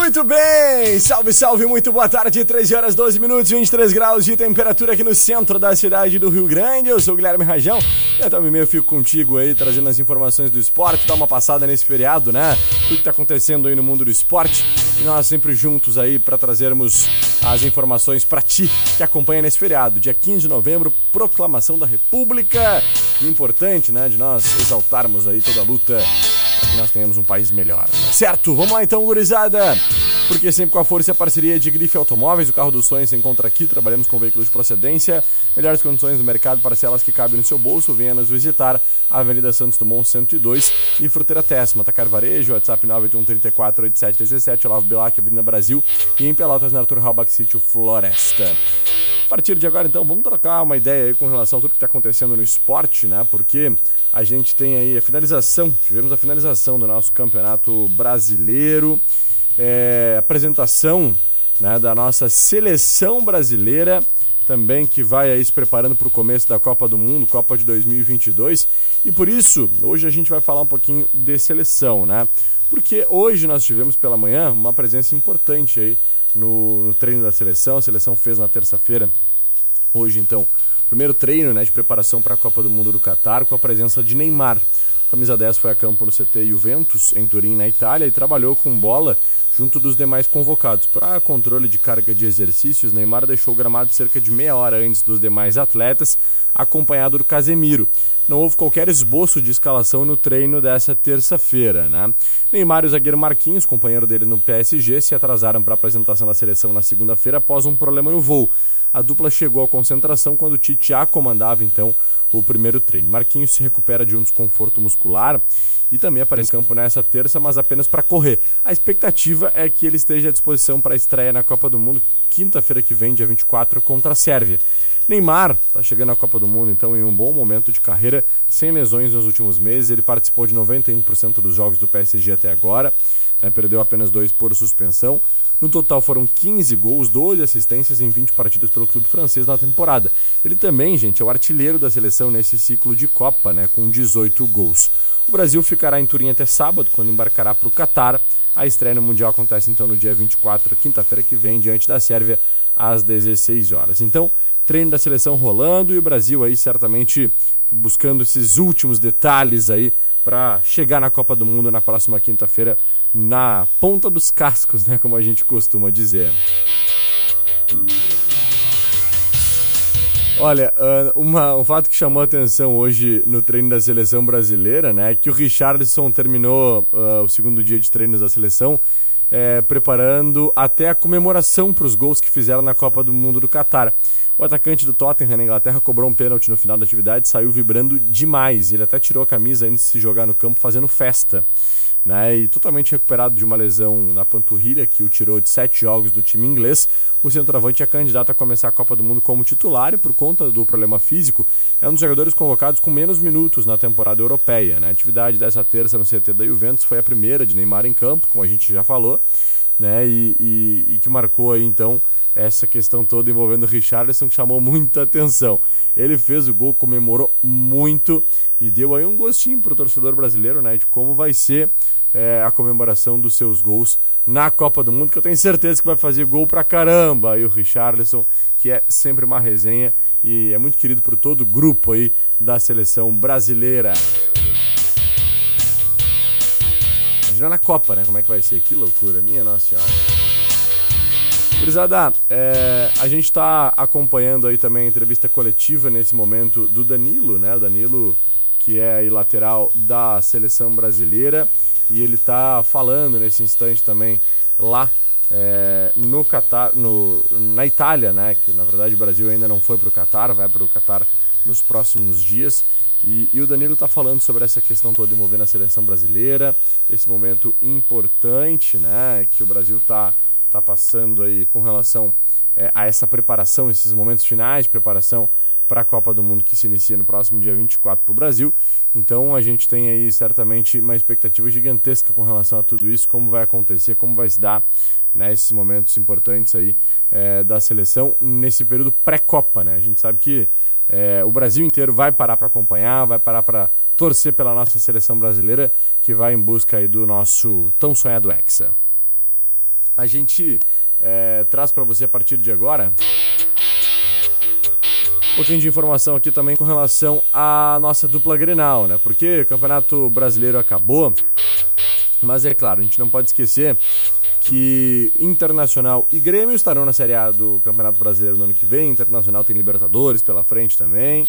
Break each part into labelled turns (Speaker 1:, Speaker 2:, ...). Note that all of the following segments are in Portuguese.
Speaker 1: Muito bem! Salve, salve, muito boa tarde, 13 horas 12 minutos, 23 graus de temperatura aqui no centro da cidade do Rio Grande. Eu sou o Guilherme Rajão e até o meio fico contigo aí, trazendo as informações do esporte, dar uma passada nesse feriado, né? Tudo que tá acontecendo aí no mundo do esporte e nós sempre juntos aí para trazermos as informações para ti que acompanha nesse feriado. Dia 15 de novembro, proclamação da República. Importante, né, de nós exaltarmos aí toda a luta que nós tenhamos um país melhor. Certo? Vamos lá então, gurizada! Porque sempre com a força e a parceria de Grife Automóveis, o carro dos sonhos se encontra aqui. Trabalhamos com veículos de procedência, melhores condições do mercado, parcelas que cabem no seu bolso. Venha nos visitar, Avenida Santos Dumont 102 e Fruteira Tessima, Tacar Varejo, WhatsApp 98134 8717, Olavo Bilac, Avenida Brasil e em Pelotas, na Arthur Halbach Sítio Floresta. Partir de agora, então, vamos trocar uma ideia aí com relação a tudo que está acontecendo no esporte, né? Porque a gente tem aí a finalização, tivemos a finalização do nosso campeonato brasileiro, é, apresentação né, da nossa seleção brasileira também que vai aí se preparando para o começo da Copa do Mundo, Copa de 2022. E por isso, hoje a gente vai falar um pouquinho de seleção, né? Porque hoje nós tivemos pela manhã uma presença importante aí no, no treino da seleção. A seleção fez na terça-feira, hoje então, primeiro treino né, de preparação para a Copa do Mundo do Catar com a presença de Neymar. A camisa 10 foi a campo no CT Juventus, em Turim, na Itália, e trabalhou com bola junto dos demais convocados. Para controle de carga de exercícios, Neymar deixou o gramado cerca de meia hora antes dos demais atletas, acompanhado do Casemiro. Não houve qualquer esboço de escalação no treino dessa terça-feira, né? Neymar e o zagueiro Marquinhos, companheiro dele no PSG, se atrasaram para a apresentação da seleção na segunda-feira após um problema no voo. A dupla chegou à concentração quando Tite já comandava então o primeiro treino. Marquinhos se recupera de um desconforto muscular e também aparece em campo nessa terça, mas apenas para correr. A expectativa é que ele esteja à disposição para a estreia na Copa do Mundo quinta-feira que vem, dia 24, contra a Sérvia. Neymar está chegando à Copa do Mundo, então, em um bom momento de carreira, sem lesões nos últimos meses. Ele participou de 91% dos jogos do PSG até agora, né, perdeu apenas dois por suspensão. No total foram 15 gols, 12 assistências em 20 partidas pelo clube francês na temporada. Ele também, gente, é o artilheiro da seleção nesse ciclo de Copa, né, com 18 gols. O Brasil ficará em Turim até sábado, quando embarcará para o Catar. A estreia no Mundial acontece então no dia 24, quinta-feira que vem, diante da Sérvia, às 16 horas. Então, treino da seleção rolando e o Brasil aí certamente buscando esses últimos detalhes aí para chegar na Copa do Mundo na próxima quinta-feira na ponta dos cascos, né, como a gente costuma dizer. Olha, uma, um fato que chamou a atenção hoje no treino da seleção brasileira, né, é que o Richarlison terminou uh, o segundo dia de treinos da seleção é, preparando até a comemoração para os gols que fizeram na Copa do Mundo do Catar. O atacante do Tottenham na Inglaterra cobrou um pênalti no final da atividade, saiu vibrando demais. Ele até tirou a camisa antes de se jogar no campo fazendo festa né? E totalmente recuperado de uma lesão na panturrilha que o tirou de sete jogos do time inglês, o centroavante é candidato a começar a Copa do Mundo como titular e por conta do problema físico é um dos jogadores convocados com menos minutos na temporada europeia. Né? A atividade dessa terça no CT da Juventus foi a primeira de Neymar em campo, como a gente já falou, né? E, e, e que marcou aí então essa questão toda envolvendo o Richarlison que chamou muita atenção. Ele fez o gol, comemorou muito e deu aí um gostinho para o torcedor brasileiro, né, de como vai ser é, a comemoração dos seus gols na Copa do Mundo, que eu tenho certeza que vai fazer gol pra caramba. E o Richarlison, que é sempre uma resenha e é muito querido por todo o grupo aí da seleção brasileira. Imagina na Copa, né? Como é que vai ser? Que loucura, minha Nossa Senhora. Gurizada, é, a gente está acompanhando aí também a entrevista coletiva nesse momento do Danilo, né? O Danilo, que é aí lateral da seleção brasileira. e ele está falando nesse instante também lá é, no Catar, no, na Itália, né? Que na verdade o Brasil ainda não foi para o Catar, vai para o Catar nos próximos dias. E, e o Danilo está falando sobre essa questão toda envolvendo a seleção brasileira, esse momento importante, né? Que o Brasil está tá passando aí com relação é, a essa preparação, esses momentos finais de preparação para a Copa do Mundo que se inicia no próximo dia 24 para o Brasil. Então a gente tem aí certamente uma expectativa gigantesca com relação a tudo isso, como vai acontecer, como vai se dar né, esses momentos importantes aí é, da seleção nesse período pré-Copa. Né? A gente sabe que é, o Brasil inteiro vai parar para acompanhar, vai parar para torcer pela nossa seleção brasileira, que vai em busca aí do nosso tão sonhado Hexa. A gente é, traz para você a partir de agora um pouquinho de informação aqui também com relação à nossa dupla Grenal, né? Porque o Campeonato Brasileiro acabou, mas é claro, a gente não pode esquecer que Internacional e Grêmio estarão na Série A do Campeonato Brasileiro no ano que vem. Internacional tem Libertadores pela frente também.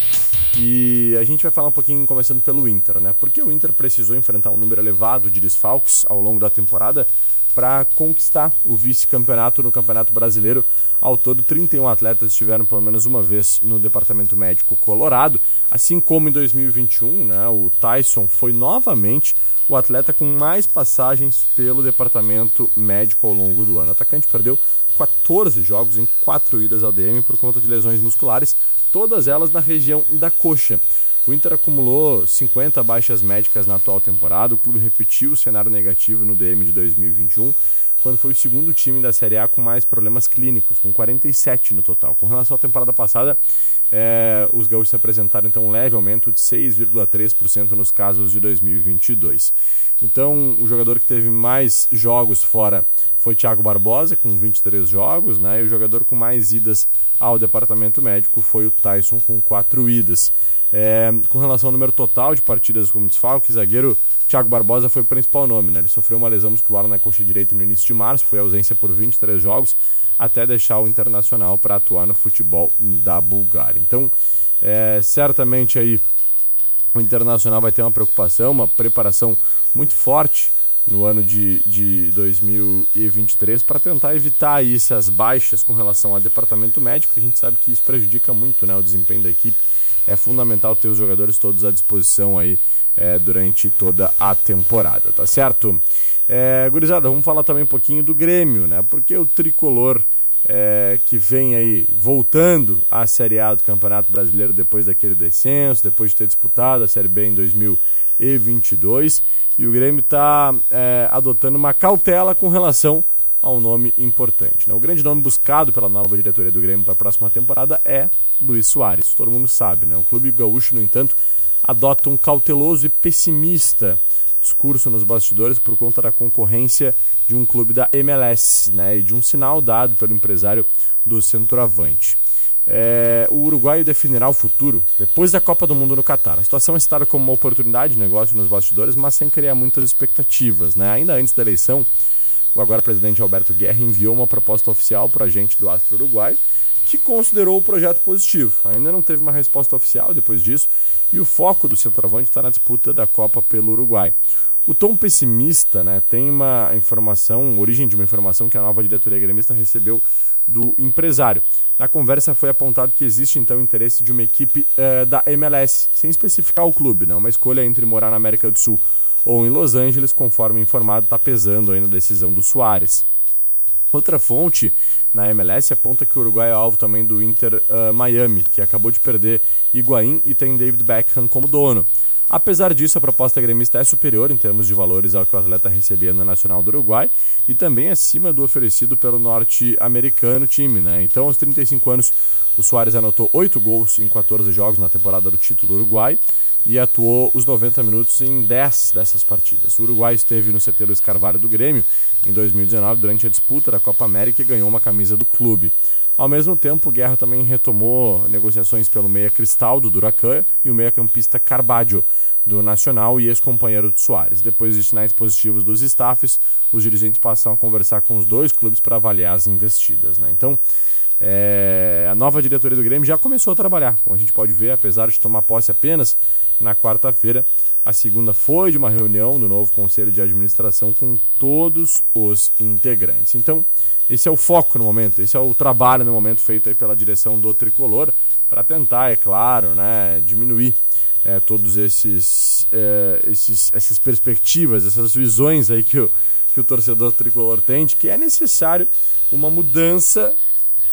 Speaker 1: E a gente vai falar um pouquinho começando pelo Inter, né? Porque o Inter precisou enfrentar um número elevado de desfalques ao longo da temporada para conquistar o vice-campeonato no Campeonato Brasileiro. Ao todo, 31 atletas estiveram pelo menos uma vez no Departamento Médico Colorado, assim como em 2021, né, o Tyson foi novamente o atleta com mais passagens pelo Departamento Médico ao longo do ano. O atacante perdeu 14 jogos em 4 idas ao DM por conta de lesões musculares, todas elas na região da coxa. O Inter acumulou 50 baixas médicas na atual temporada, o clube repetiu o cenário negativo no DM de 2021, quando foi o segundo time da Série A com mais problemas clínicos, com 47 no total. Com relação à temporada passada, é, os gaúchos se apresentaram então um leve aumento de 6,3% nos casos de 2022. Então, o jogador que teve mais jogos fora foi Thiago Barbosa, com 23 jogos, né? e o jogador com mais idas ao departamento médico foi o Tyson, com 4 idas. É, com relação ao número total de partidas como desfalque, zagueiro Thiago Barbosa foi o principal nome. Né? Ele sofreu uma lesão muscular na coxa direita no início de março, foi ausência por 23 jogos, até deixar o Internacional para atuar no futebol da Bulgária. Então, é, certamente aí o Internacional vai ter uma preocupação, uma preparação muito forte no ano de, de 2023 para tentar evitar aí essas baixas com relação ao departamento médico. A gente sabe que isso prejudica muito né, o desempenho da equipe é fundamental ter os jogadores todos à disposição aí é, durante toda a temporada, tá certo? É, gurizada, vamos falar também um pouquinho do Grêmio, né? Porque o tricolor é, que vem aí voltando à Série A do Campeonato Brasileiro depois daquele descenso, depois de ter disputado a Série B em 2022, e o Grêmio está é, adotando uma cautela com relação a um nome importante. Né? O grande nome buscado pela nova diretoria do Grêmio para a próxima temporada é Luiz Soares. Todo mundo sabe, né? O clube gaúcho, no entanto, adota um cauteloso e pessimista discurso nos bastidores por conta da concorrência de um clube da MLS né? e de um sinal dado pelo empresário do centroavante. É, o Uruguai definirá o futuro depois da Copa do Mundo no Catar. A situação é citada como uma oportunidade de negócio nos bastidores, mas sem criar muitas expectativas. Né? Ainda antes da eleição, o agora presidente Alberto Guerra enviou uma proposta oficial para o agente do Astro Uruguai, que considerou o projeto positivo. Ainda não teve uma resposta oficial depois disso, e o foco do centroavante está na disputa da Copa pelo Uruguai. O tom pessimista né, tem uma informação, origem de uma informação que a nova diretoria gremista recebeu do empresário. Na conversa foi apontado que existe então interesse de uma equipe eh, da MLS, sem especificar o clube, não, uma escolha entre morar na América do Sul ou em Los Angeles, conforme informado, está pesando aí na decisão do Soares. Outra fonte na MLS aponta que o Uruguai é alvo também do Inter uh, Miami, que acabou de perder Higuaín e tem David Beckham como dono. Apesar disso, a proposta gremista é superior em termos de valores ao que o atleta recebia no Nacional do Uruguai e também acima do oferecido pelo norte-americano time. Né? Então, aos 35 anos, o Soares anotou 8 gols em 14 jogos na temporada do título uruguai e atuou os 90 minutos em 10 dessas partidas. O Uruguai esteve no CT Luiz Carvalho do Grêmio em 2019 durante a disputa da Copa América e ganhou uma camisa do clube. Ao mesmo tempo, o Guerra também retomou negociações pelo meia Cristaldo do Huracan e o meia-campista Carbadio do Nacional e ex-companheiro de Soares. Depois de sinais positivos dos staffs, os dirigentes passam a conversar com os dois clubes para avaliar as investidas. Né? Então, é, a nova diretoria do Grêmio já começou a trabalhar, como a gente pode ver, apesar de tomar posse apenas na quarta-feira, A segunda foi de uma reunião do novo conselho de administração com todos os integrantes. Então, esse é o foco no momento, esse é o trabalho no momento feito aí pela direção do tricolor para tentar, é claro, né, diminuir é, todos esses, é, esses essas perspectivas, essas visões aí que o, que o torcedor tricolor tem de que é necessário uma mudança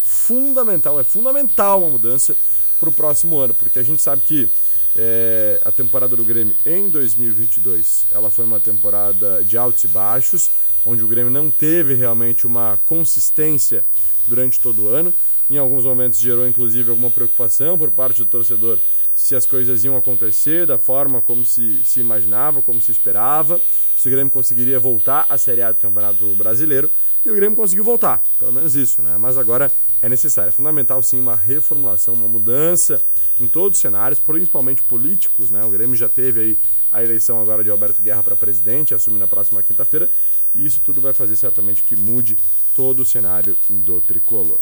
Speaker 1: fundamental, é fundamental uma mudança para o próximo ano, porque a gente sabe que é, a temporada do Grêmio em 2022 ela foi uma temporada de altos e baixos, onde o Grêmio não teve realmente uma consistência durante todo o ano. Em alguns momentos gerou inclusive alguma preocupação por parte do torcedor se as coisas iam acontecer da forma como se, se imaginava, como se esperava, se o Grêmio conseguiria voltar à Série A do Campeonato Brasileiro. E o Grêmio conseguiu voltar, pelo menos isso, né? Mas agora é necessário, é fundamental sim uma reformulação, uma mudança em todos os cenários, principalmente políticos, né? O Grêmio já teve aí a eleição agora de Alberto Guerra para presidente, assume na próxima quinta-feira, e isso tudo vai fazer certamente que mude todo o cenário do tricolor.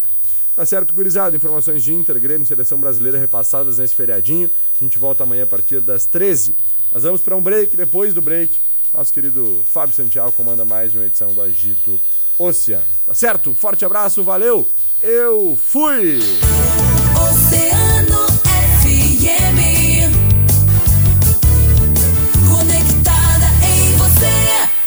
Speaker 1: Tá certo, gurizada? Informações de Inter, Grêmio, Seleção Brasileira repassadas nesse feriadinho. A gente volta amanhã a partir das 13. Nós vamos para um break. Depois do break, nosso querido Fábio Santiago comanda mais uma edição do Agito Oceano. Tá certo? Forte abraço, valeu! Eu fui!